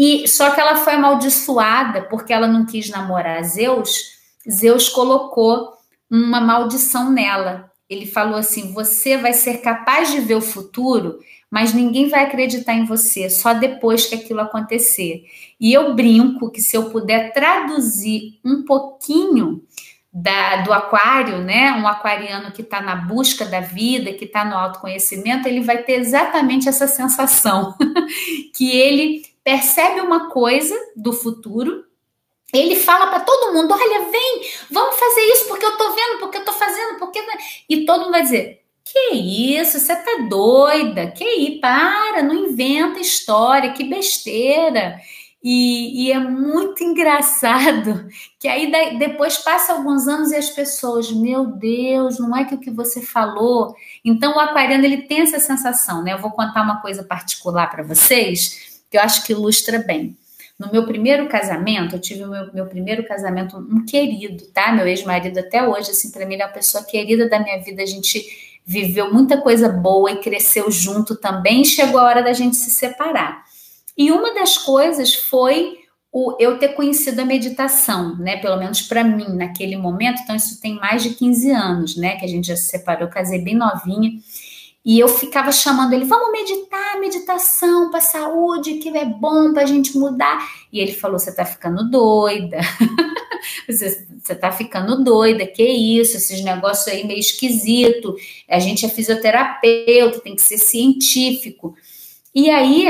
e só que ela foi amaldiçoada porque ela não quis namorar Zeus. Zeus colocou uma maldição nela ele falou assim: você vai ser capaz de ver o futuro, mas ninguém vai acreditar em você só depois que aquilo acontecer. E eu brinco que se eu puder traduzir um pouquinho da, do aquário, né? Um aquariano que está na busca da vida, que está no autoconhecimento, ele vai ter exatamente essa sensação que ele percebe uma coisa do futuro ele fala para todo mundo: olha, vem, vamos fazer isso porque eu tô vendo, porque eu tô fazendo, porque. E todo mundo vai dizer: que isso, você tá doida? Que aí, para, não inventa história, que besteira. E, e, é muito engraçado que aí depois passa alguns anos e as pessoas, meu Deus, não é que o que você falou. Então o aquariano ele tem essa sensação, né? Eu vou contar uma coisa particular para vocês que eu acho que ilustra bem. No meu primeiro casamento, eu tive o meu, meu primeiro casamento, um querido, tá? Meu ex-marido até hoje, assim, para mim ele é uma pessoa querida da minha vida. A gente viveu muita coisa boa e cresceu junto também. Chegou a hora da gente se separar. E uma das coisas foi o eu ter conhecido a meditação, né? Pelo menos para mim naquele momento. Então isso tem mais de 15 anos, né? Que a gente já se separou. Casei bem novinha. E eu ficava chamando ele, vamos meditar, meditação para saúde, que é bom para a gente mudar. E ele falou: você tá ficando doida. você, você tá ficando doida, que isso, esses negócios aí meio esquisito. A gente é fisioterapeuta, tem que ser científico. E aí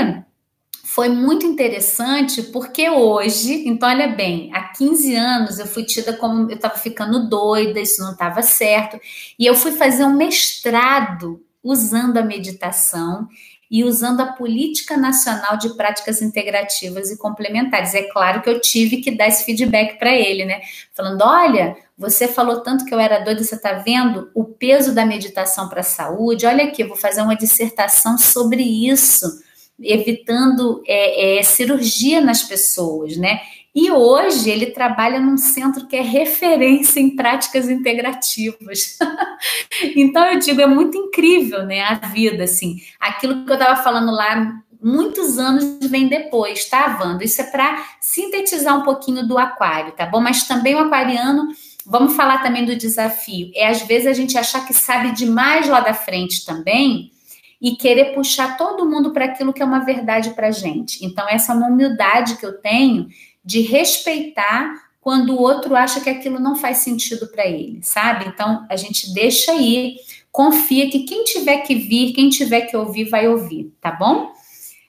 foi muito interessante porque hoje, então olha bem, há 15 anos eu fui tida como eu estava ficando doida, isso não estava certo, e eu fui fazer um mestrado usando a meditação e usando a Política Nacional de Práticas Integrativas e Complementares. É claro que eu tive que dar esse feedback para ele, né? Falando: olha, você falou tanto que eu era doida, você está vendo o peso da meditação para a saúde? Olha aqui, eu vou fazer uma dissertação sobre isso, evitando é, é, cirurgia nas pessoas, né? E hoje ele trabalha num centro que é referência em práticas integrativas. então eu digo, é muito incrível, né, a vida assim. Aquilo que eu estava falando lá muitos anos vem depois, tá, Wanda? Isso é para sintetizar um pouquinho do aquário, tá bom? Mas também o aquariano, vamos falar também do desafio. É às vezes a gente achar que sabe demais lá da frente também e querer puxar todo mundo para aquilo que é uma verdade para gente. Então essa é uma humildade que eu tenho de respeitar quando o outro acha que aquilo não faz sentido para ele, sabe? Então a gente deixa aí, confia que quem tiver que vir, quem tiver que ouvir, vai ouvir, tá bom?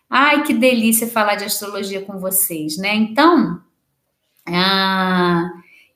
Ai, que delícia falar de astrologia com vocês, né? Então, ah,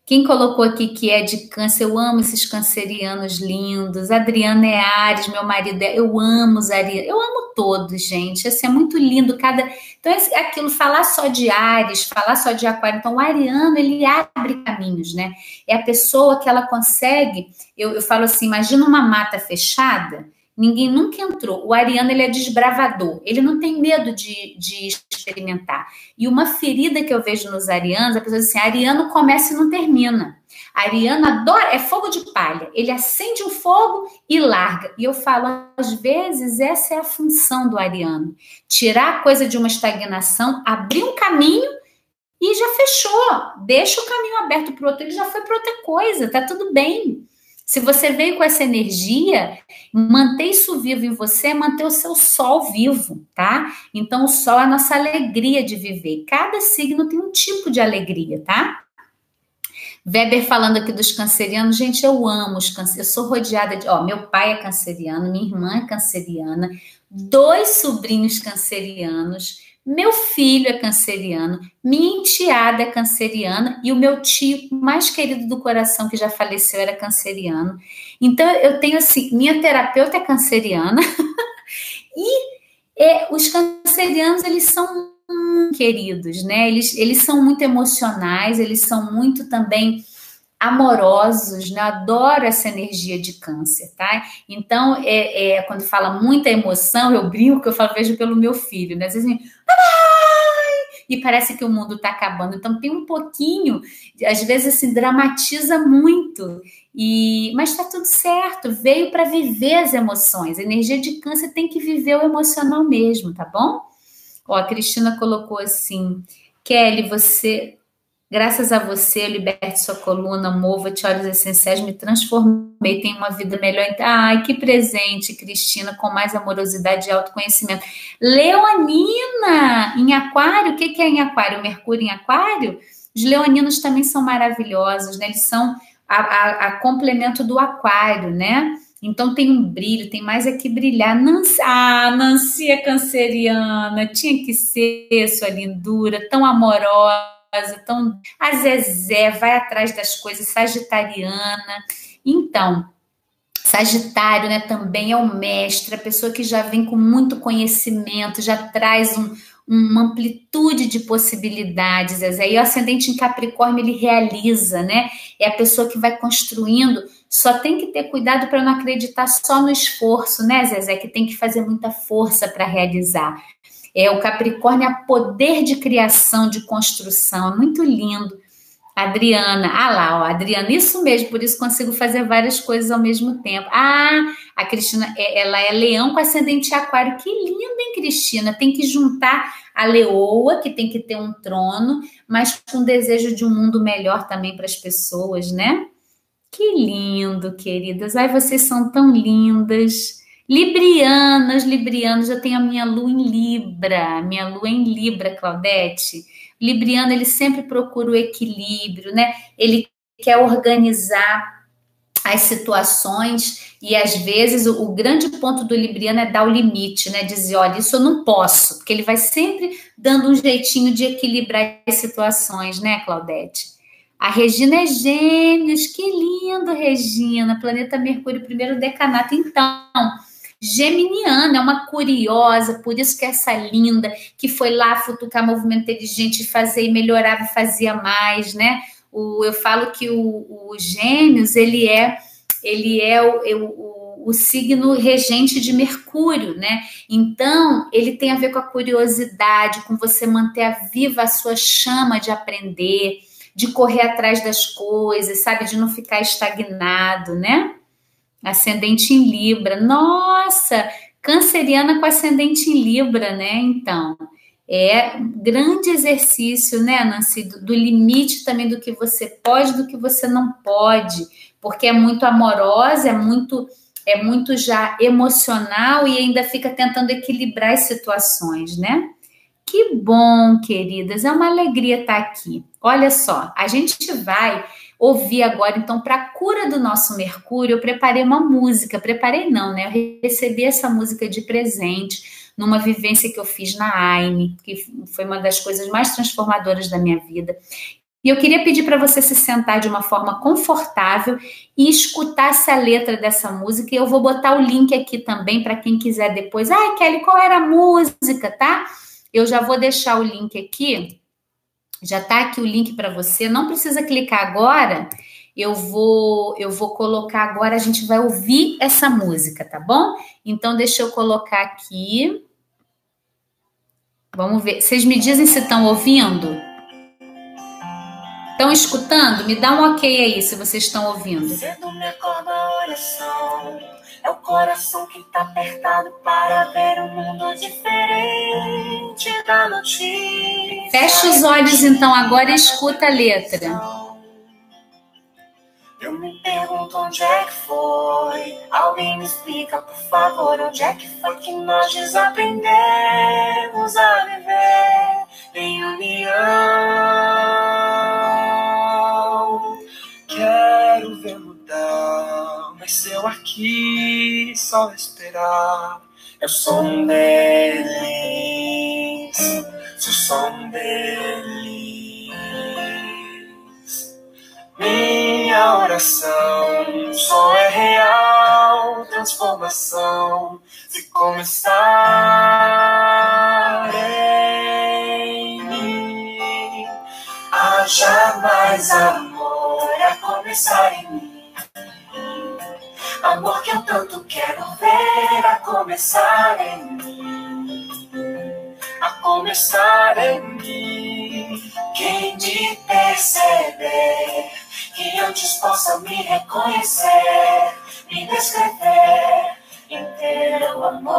quem colocou aqui que é de câncer, eu amo esses cancerianos lindos. Adriana é Ares, meu marido é. Eu amo os Ares, eu amo todos, gente. Assim, é muito lindo cada. Então, é aquilo, falar só de Ares, falar só de Aquário. Então, o Ariano, ele abre caminhos, né? É a pessoa que ela consegue. Eu, eu falo assim: imagina uma mata fechada Ninguém nunca entrou. O ariano ele é desbravador, ele não tem medo de, de experimentar. E uma ferida que eu vejo nos arianos, a pessoa diz assim: ariano começa e não termina. Ariano adora, é fogo de palha. Ele acende o fogo e larga. E eu falo, às vezes, essa é a função do ariano: tirar a coisa de uma estagnação, abrir um caminho e já fechou. Deixa o caminho aberto para o outro. Ele já foi para outra coisa, tá tudo bem. Se você veio com essa energia, manter isso vivo em você manter o seu sol vivo, tá? Então, o sol é a nossa alegria de viver. Cada signo tem um tipo de alegria, tá? Weber falando aqui dos cancerianos, gente, eu amo os cancerianos. Eu sou rodeada de. Ó, meu pai é canceriano, minha irmã é canceriana, dois sobrinhos cancerianos. Meu filho é canceriano, minha enteada é canceriana e o meu tio mais querido do coração, que já faleceu, era canceriano. Então, eu tenho assim: minha terapeuta é canceriana e é, os cancerianos, eles são queridos, né? Eles, eles são muito emocionais, eles são muito também amorosos, né? Adoro essa energia de câncer, tá? Então, é, é, quando fala muita emoção, eu brinco eu falo, vejo pelo meu filho, né? Às vezes, e parece que o mundo está acabando. Então tem um pouquinho, às vezes assim, dramatiza muito. E mas está tudo certo, veio para viver as emoções. A energia de câncer tem que viver o emocional mesmo, tá bom? Ó, a Cristina colocou assim: Kelly, você Graças a você, eu liberte sua coluna, mova-te, olhos essenciais, me transformei, tenho uma vida melhor. Ai, que presente, Cristina, com mais amorosidade e autoconhecimento. Leonina, em aquário, o que é em aquário? Mercúrio em aquário? Os leoninos também são maravilhosos, né? Eles são a, a, a complemento do aquário, né? Então tem um brilho, tem mais aqui brilhar. Nancy, ah, Nancy é canceriana, tinha que ser sua lindura, tão amorosa então a Zezé vai atrás das coisas, sagitariana. Então, Sagitário, né, também é o mestre, a pessoa que já vem com muito conhecimento, já traz um, uma amplitude de possibilidades, Zezé. E o ascendente em Capricórnio, ele realiza, né? É a pessoa que vai construindo. Só tem que ter cuidado para não acreditar só no esforço, né, Zezé? Que tem que fazer muita força para realizar. É, o Capricórnio é poder de criação, de construção, muito lindo. Adriana, ah lá, ó, Adriana, isso mesmo, por isso consigo fazer várias coisas ao mesmo tempo. Ah, a Cristina, é, ela é leão com ascendente aquário. Que lindo, hein, Cristina? Tem que juntar a leoa, que tem que ter um trono, mas com desejo de um mundo melhor também para as pessoas, né? Que lindo, queridas. Ai, vocês são tão lindas. Librianas, Librianos, eu tenho a minha lua em Libra, minha lua em Libra, Claudete. Libriano, ele sempre procura o equilíbrio, né? Ele quer organizar as situações e às vezes o, o, grande ponto do Libriano é dar o limite, né? Dizer, olha, isso eu não posso, porque ele vai sempre dando um jeitinho de equilibrar as situações, né, Claudete? A Regina é Gêmeos, que lindo, Regina, planeta Mercúrio, primeiro decanato. Então, Geminiana, é uma curiosa, por isso que é essa linda, que foi lá futucar movimento inteligente, fazer e melhorava e fazia mais, né? O, eu falo que o, o Gêmeos, ele é, ele é o, o, o signo regente de Mercúrio, né? Então, ele tem a ver com a curiosidade, com você manter viva a sua chama de aprender, de correr atrás das coisas, sabe? De não ficar estagnado, né? Ascendente em Libra. Nossa, canceriana com ascendente em Libra, né? Então, é grande exercício, né, Nancy, do, do, limite também do que você pode, do que você não pode, porque é muito amorosa, é muito é muito já emocional e ainda fica tentando equilibrar as situações, né? Que bom, queridas, é uma alegria estar aqui. Olha só, a gente vai ouvir agora, então, para a cura do nosso Mercúrio, eu preparei uma música. Preparei não, né? Eu recebi essa música de presente numa vivência que eu fiz na AINE, que foi uma das coisas mais transformadoras da minha vida. E eu queria pedir para você se sentar de uma forma confortável e escutar essa letra dessa música. E eu vou botar o link aqui também para quem quiser depois. Ai, Kelly, qual era a música, tá? Eu já vou deixar o link aqui já está aqui o link para você. Não precisa clicar agora. eu vou eu vou colocar agora, a gente vai ouvir essa música, tá bom? Então deixa eu colocar aqui. Vamos ver. Vocês me dizem se estão ouvindo? Estão escutando? Me dá um ok aí se vocês estão ouvindo.
Me acorda. É o coração que tá apertado para ver um mundo diferente da notícia.
Fecha os olhos então agora e escuta a letra.
Eu me pergunto onde é que foi. Alguém me explica, por favor, onde é que foi que nós desaprendemos a viver em união. Só esperar, eu sou um deles, sou só um deles. Minha oração só é real transformação se começar em mim. Haja mais amor a começar em mim. Amor que eu tanto quero ver a começar em mim. A começar em mim. Quem me perceber que antes possa me reconhecer, me descrever em teu amor.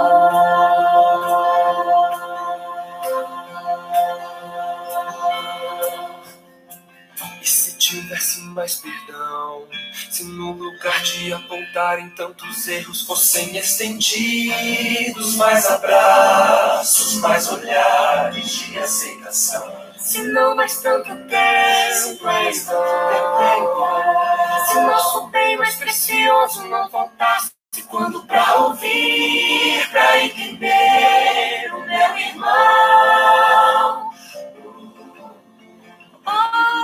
Tivesse mais perdão, se no lugar de apontarem tantos erros fossem estendidos mais abraços, mais olhares de aceitação. Se não mais tanto tempo em Se o nosso bem mais precioso não voltasse quando pra ouvir, pra entender o meu irmão.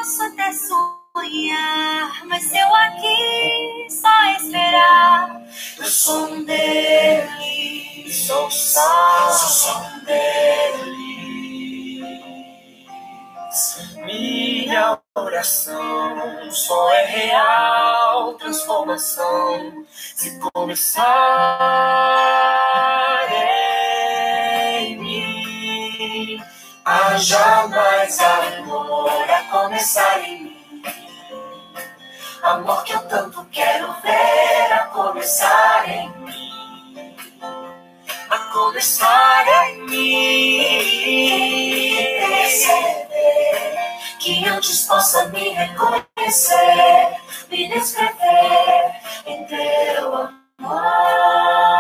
Posso até sonhar, mas eu aqui só esperar, eu sou um deles, sou só, sou um deles. Minha oração só é real transformação se começar Haja mais amor a começar em mim. Amor que eu tanto quero ver a começar em mim. A começar em mim. Perceber que antes possa me reconhecer, me descrever em teu amor.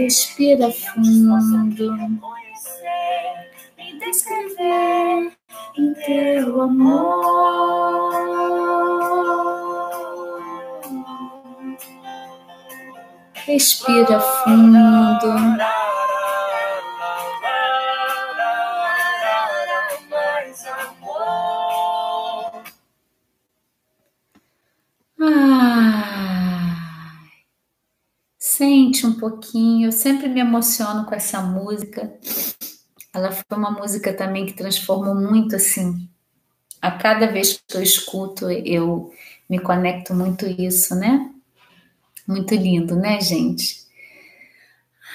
Respira fundo. Descrever em teu amor. Respira fundo. Pouquinho, eu sempre me emociono com essa música. Ela foi uma música também que transformou muito assim. A cada vez que eu escuto, eu me conecto muito isso, né? Muito lindo, né, gente?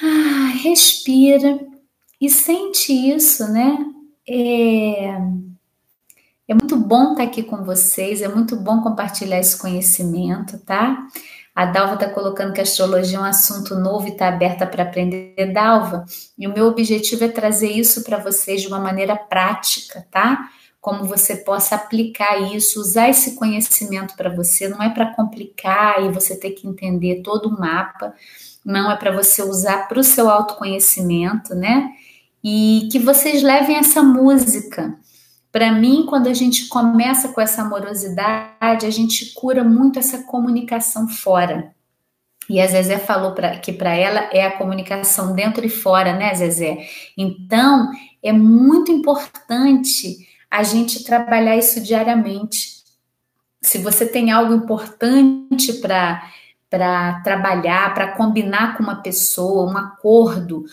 Ah, respira e sente isso, né? É... É muito bom estar aqui com vocês, é muito bom compartilhar esse conhecimento, tá? A Dalva está colocando que a astrologia é um assunto novo e está aberta para aprender, Dalva. E o meu objetivo é trazer isso para vocês de uma maneira prática, tá? Como você possa aplicar isso, usar esse conhecimento para você. Não é para complicar e você ter que entender todo o mapa. Não é para você usar para o seu autoconhecimento, né? E que vocês levem essa música para mim, quando a gente começa com essa amorosidade, a gente cura muito essa comunicação fora. E a Zezé falou pra, que para ela é a comunicação dentro e fora, né, Zezé? Então, é muito importante a gente trabalhar isso diariamente. Se você tem algo importante para para trabalhar, para combinar com uma pessoa, um acordo,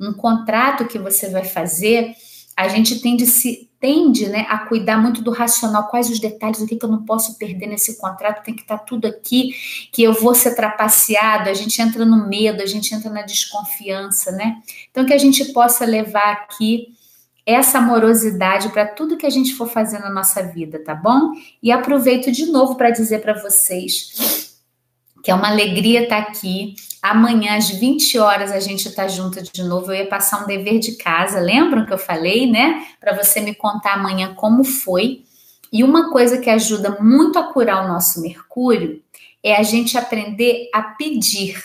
um contrato que você vai fazer, a gente tende se tende né, a cuidar muito do racional, quais os detalhes, o que, que eu não posso perder nesse contrato, tem que estar tá tudo aqui, que eu vou ser trapaceado, a gente entra no medo, a gente entra na desconfiança, né? Então, que a gente possa levar aqui essa amorosidade para tudo que a gente for fazer na nossa vida, tá bom? E aproveito de novo para dizer para vocês que é uma alegria estar tá aqui. Amanhã, às 20 horas, a gente está junto de novo. Eu ia passar um dever de casa, lembram que eu falei, né? Para você me contar amanhã como foi. E uma coisa que ajuda muito a curar o nosso Mercúrio é a gente aprender a pedir.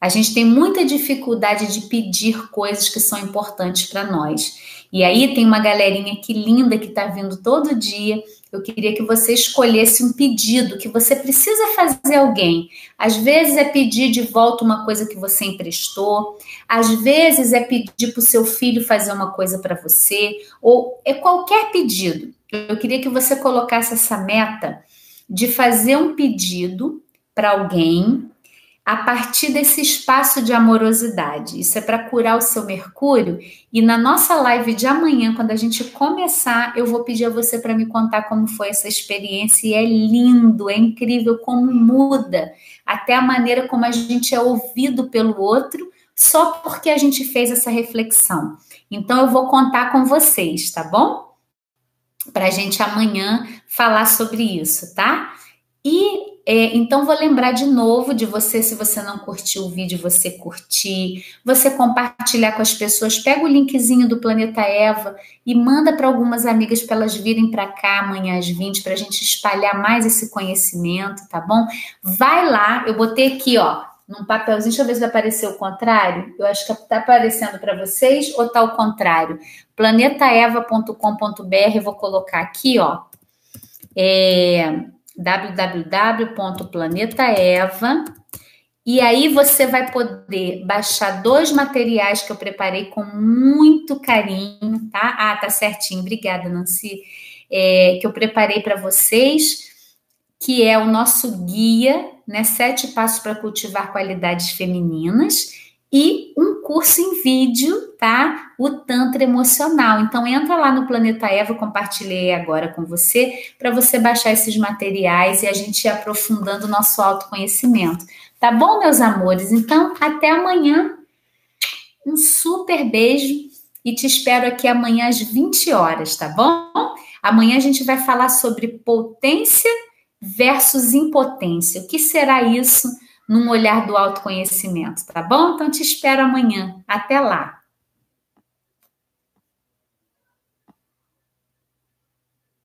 A gente tem muita dificuldade de pedir coisas que são importantes para nós. E aí tem uma galerinha que linda que está vindo todo dia eu queria que você escolhesse um pedido que você precisa fazer alguém. Às vezes é pedir de volta uma coisa que você emprestou, às vezes é pedir para o seu filho fazer uma coisa para você, ou é qualquer pedido. Eu queria que você colocasse essa meta de fazer um pedido para alguém a partir desse espaço de amorosidade. Isso é para curar o seu Mercúrio. E na nossa live de amanhã, quando a gente começar, eu vou pedir a você para me contar como foi essa experiência. E é lindo, é incrível como muda até a maneira como a gente é ouvido pelo outro, só porque a gente fez essa reflexão. Então, eu vou contar com vocês, tá bom? Para a gente amanhã falar sobre isso, tá? E é, então, vou lembrar de novo de você, se você não curtiu o vídeo, você curtir, você compartilhar com as pessoas. Pega o linkzinho do Planeta Eva e manda para algumas amigas para elas virem para cá amanhã às 20 para a gente espalhar mais esse conhecimento, tá bom? Vai lá, eu botei aqui, ó, num papelzinho, deixa eu ver se vai aparecer o contrário. Eu acho que está aparecendo para vocês ou está o contrário. planetaeva.com.br, eu vou colocar aqui, ó. É www.planetaeva. E aí você vai poder baixar dois materiais que eu preparei com muito carinho, tá? Ah, tá certinho. Obrigada, Nancy. É, que eu preparei para vocês, que é o nosso guia, né? Sete passos para cultivar qualidades femininas e um curso em vídeo, tá? O Tantra Emocional. Então entra lá no Planeta Eva, compartilhei agora com você, para você baixar esses materiais e a gente ir aprofundando o nosso autoconhecimento. Tá bom, meus amores? Então, até amanhã. Um super beijo e te espero aqui amanhã às 20 horas, tá bom? Amanhã a gente vai falar sobre potência versus impotência. O que será isso? num olhar do autoconhecimento, tá bom? Então te espero amanhã. Até lá.